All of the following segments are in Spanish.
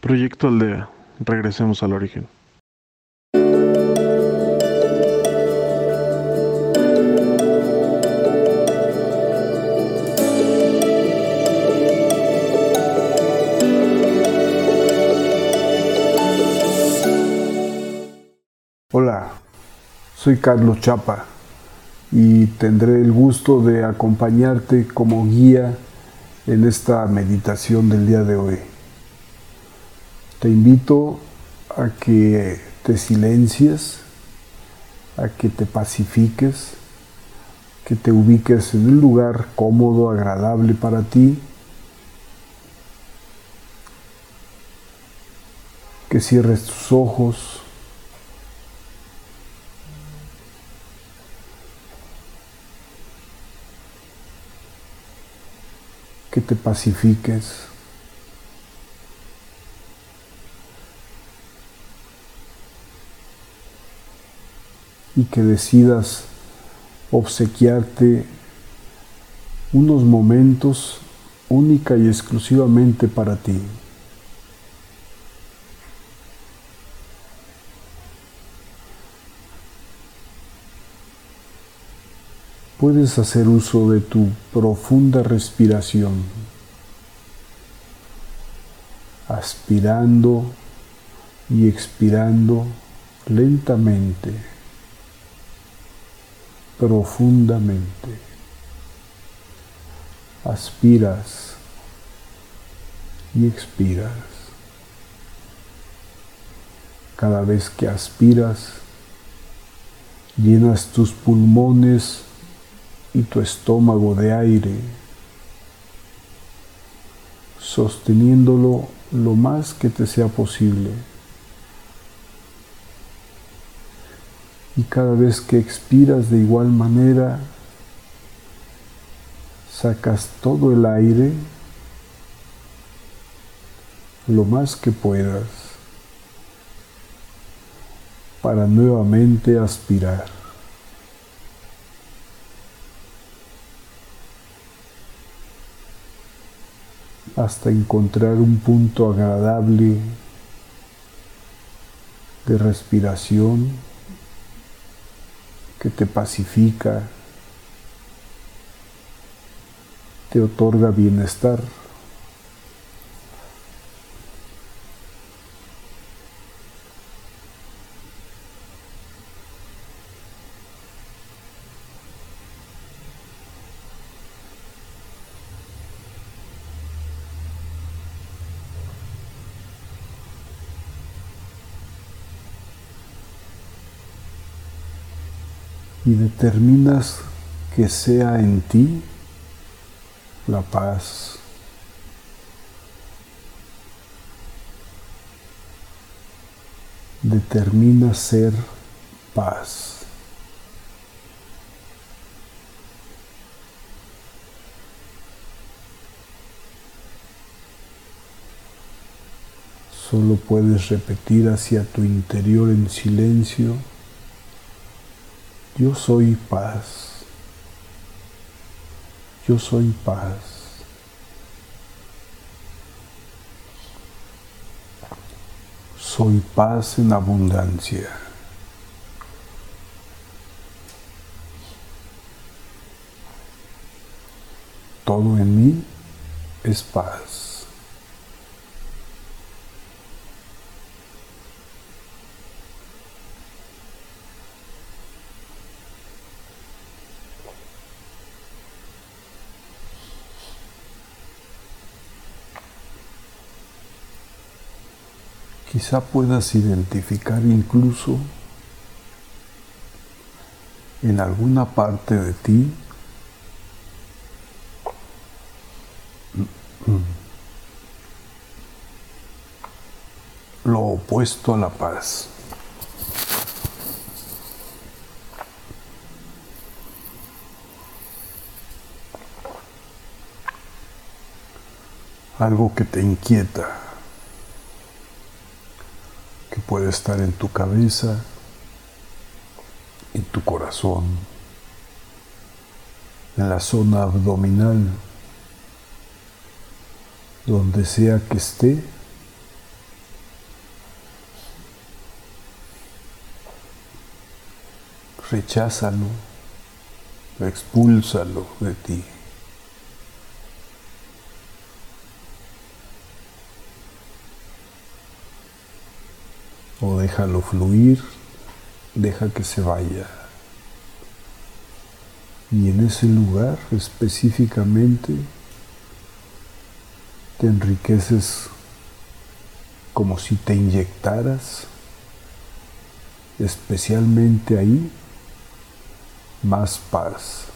Proyecto Aldea. Regresemos al origen. Hola, soy Carlos Chapa y tendré el gusto de acompañarte como guía en esta meditación del día de hoy. Te invito a que te silencies, a que te pacifiques, que te ubiques en un lugar cómodo, agradable para ti, que cierres tus ojos, que te pacifiques. Y que decidas obsequiarte unos momentos única y exclusivamente para ti. Puedes hacer uso de tu profunda respiración, aspirando y expirando lentamente profundamente. Aspiras y expiras. Cada vez que aspiras, llenas tus pulmones y tu estómago de aire, sosteniéndolo lo más que te sea posible. Y cada vez que expiras de igual manera, sacas todo el aire lo más que puedas para nuevamente aspirar. hasta encontrar un punto agradable de respiración que te pacifica, te otorga bienestar. Y determinas que sea en ti la paz. Determina ser paz. Solo puedes repetir hacia tu interior en silencio. Yo soy paz. Yo soy paz. Soy paz en abundancia. Todo en mí es paz. Quizá puedas identificar incluso en alguna parte de ti lo opuesto a la paz. Algo que te inquieta puede estar en tu cabeza, en tu corazón, en la zona abdominal, donde sea que esté, recházalo, expúlsalo de ti. O déjalo fluir, deja que se vaya. Y en ese lugar específicamente te enriqueces como si te inyectaras especialmente ahí más paz.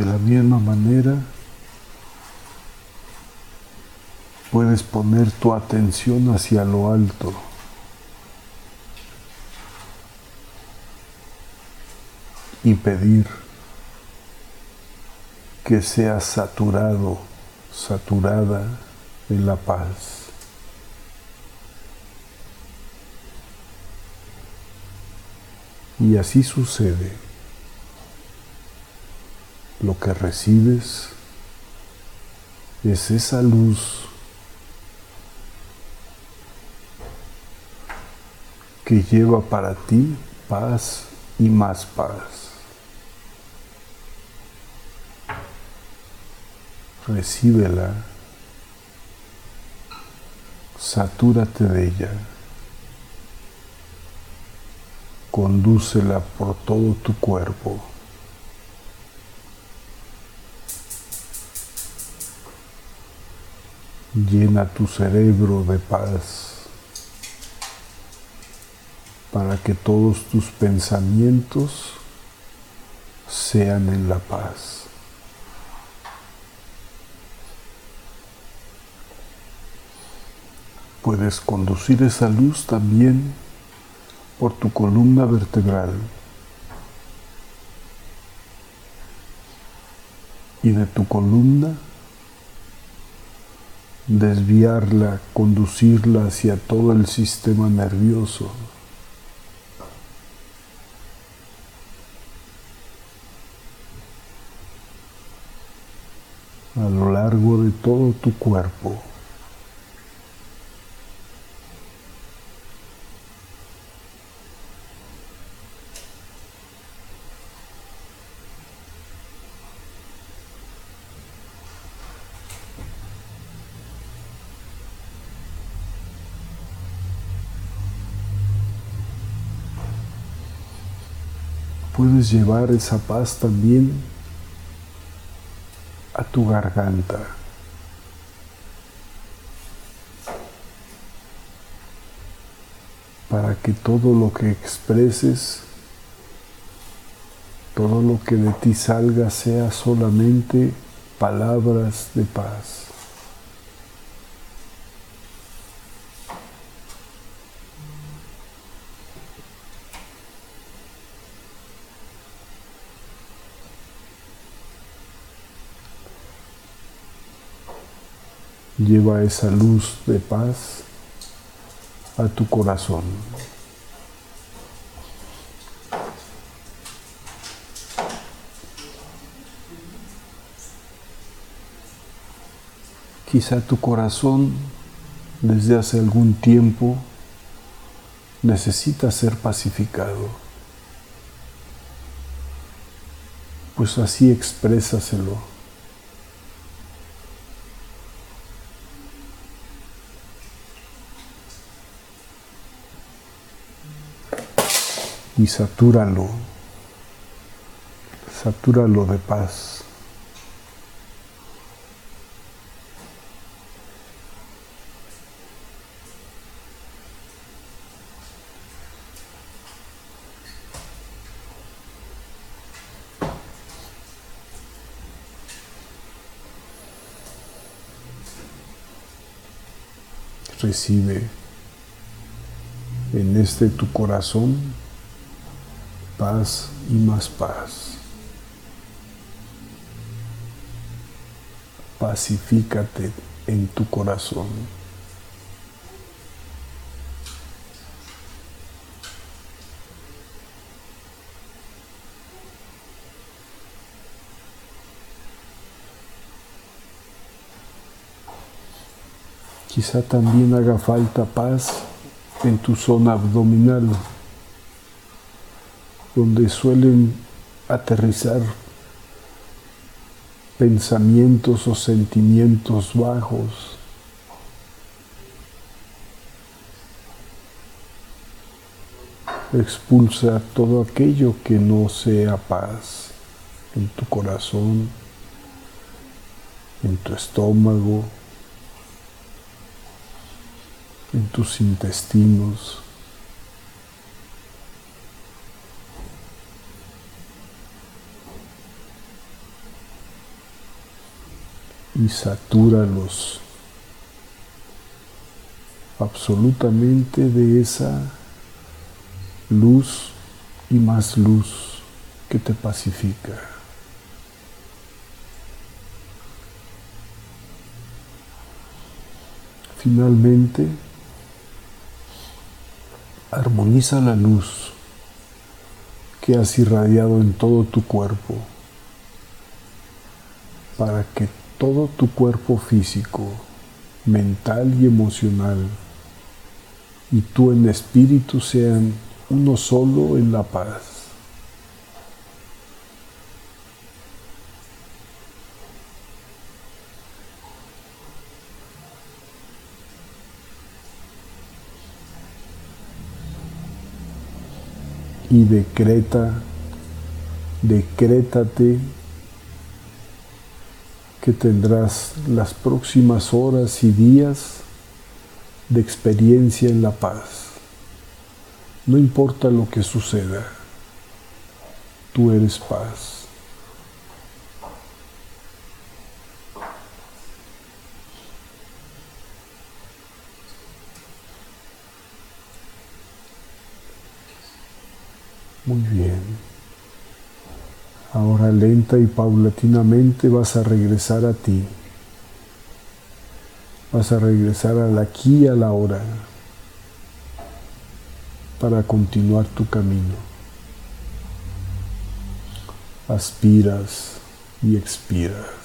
De la misma manera, puedes poner tu atención hacia lo alto. Y pedir que seas saturado, saturada en la paz. Y así sucede. Lo que recibes es esa luz que lleva para ti paz y más paz. Recíbela, satúrate de ella, condúcela por todo tu cuerpo. Llena tu cerebro de paz para que todos tus pensamientos sean en la paz. Puedes conducir esa luz también por tu columna vertebral y de tu columna desviarla, conducirla hacia todo el sistema nervioso. a lo largo de todo tu cuerpo. Puedes llevar esa paz también a tu garganta. Para que todo lo que expreses, todo lo que de ti salga sea solamente palabras de paz. Lleva esa luz de paz a tu corazón. Quizá tu corazón desde hace algún tiempo necesita ser pacificado. Pues así exprésaselo. Y satúralo, satúralo de paz. Recibe en este tu corazón paz y más paz. Pacifícate en tu corazón. Quizá también haga falta paz en tu zona abdominal donde suelen aterrizar pensamientos o sentimientos bajos. Expulsa todo aquello que no sea paz en tu corazón, en tu estómago, en tus intestinos. Y satúralos absolutamente de esa luz y más luz que te pacifica. Finalmente, Armoniza la luz que has irradiado en todo tu cuerpo para que todo tu cuerpo físico, mental y emocional y tú en espíritu sean uno solo en la paz. y decreta, decrétate que tendrás las próximas horas y días de experiencia en la paz. No importa lo que suceda, tú eres paz. Muy bien. Ahora lenta y paulatinamente vas a regresar a ti. Vas a regresar al aquí y a la hora para continuar tu camino. Aspiras y expiras.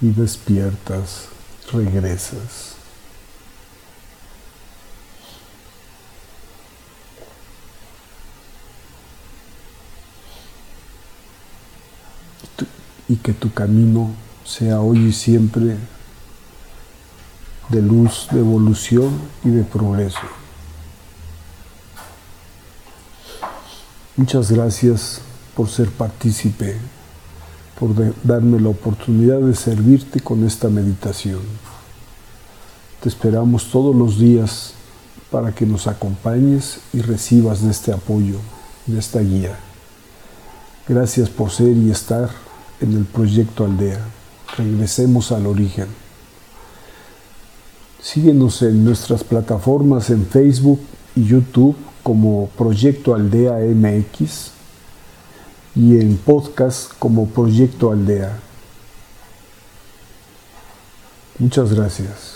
Y despiertas, regresas. Y que tu camino sea hoy y siempre de luz, de evolución y de progreso. Muchas gracias por ser partícipe por darme la oportunidad de servirte con esta meditación. Te esperamos todos los días para que nos acompañes y recibas de este apoyo, de esta guía. Gracias por ser y estar en el proyecto Aldea. Regresemos al origen. Síguenos en nuestras plataformas en Facebook y YouTube como Proyecto Aldea MX y en podcast como Proyecto Aldea. Muchas gracias.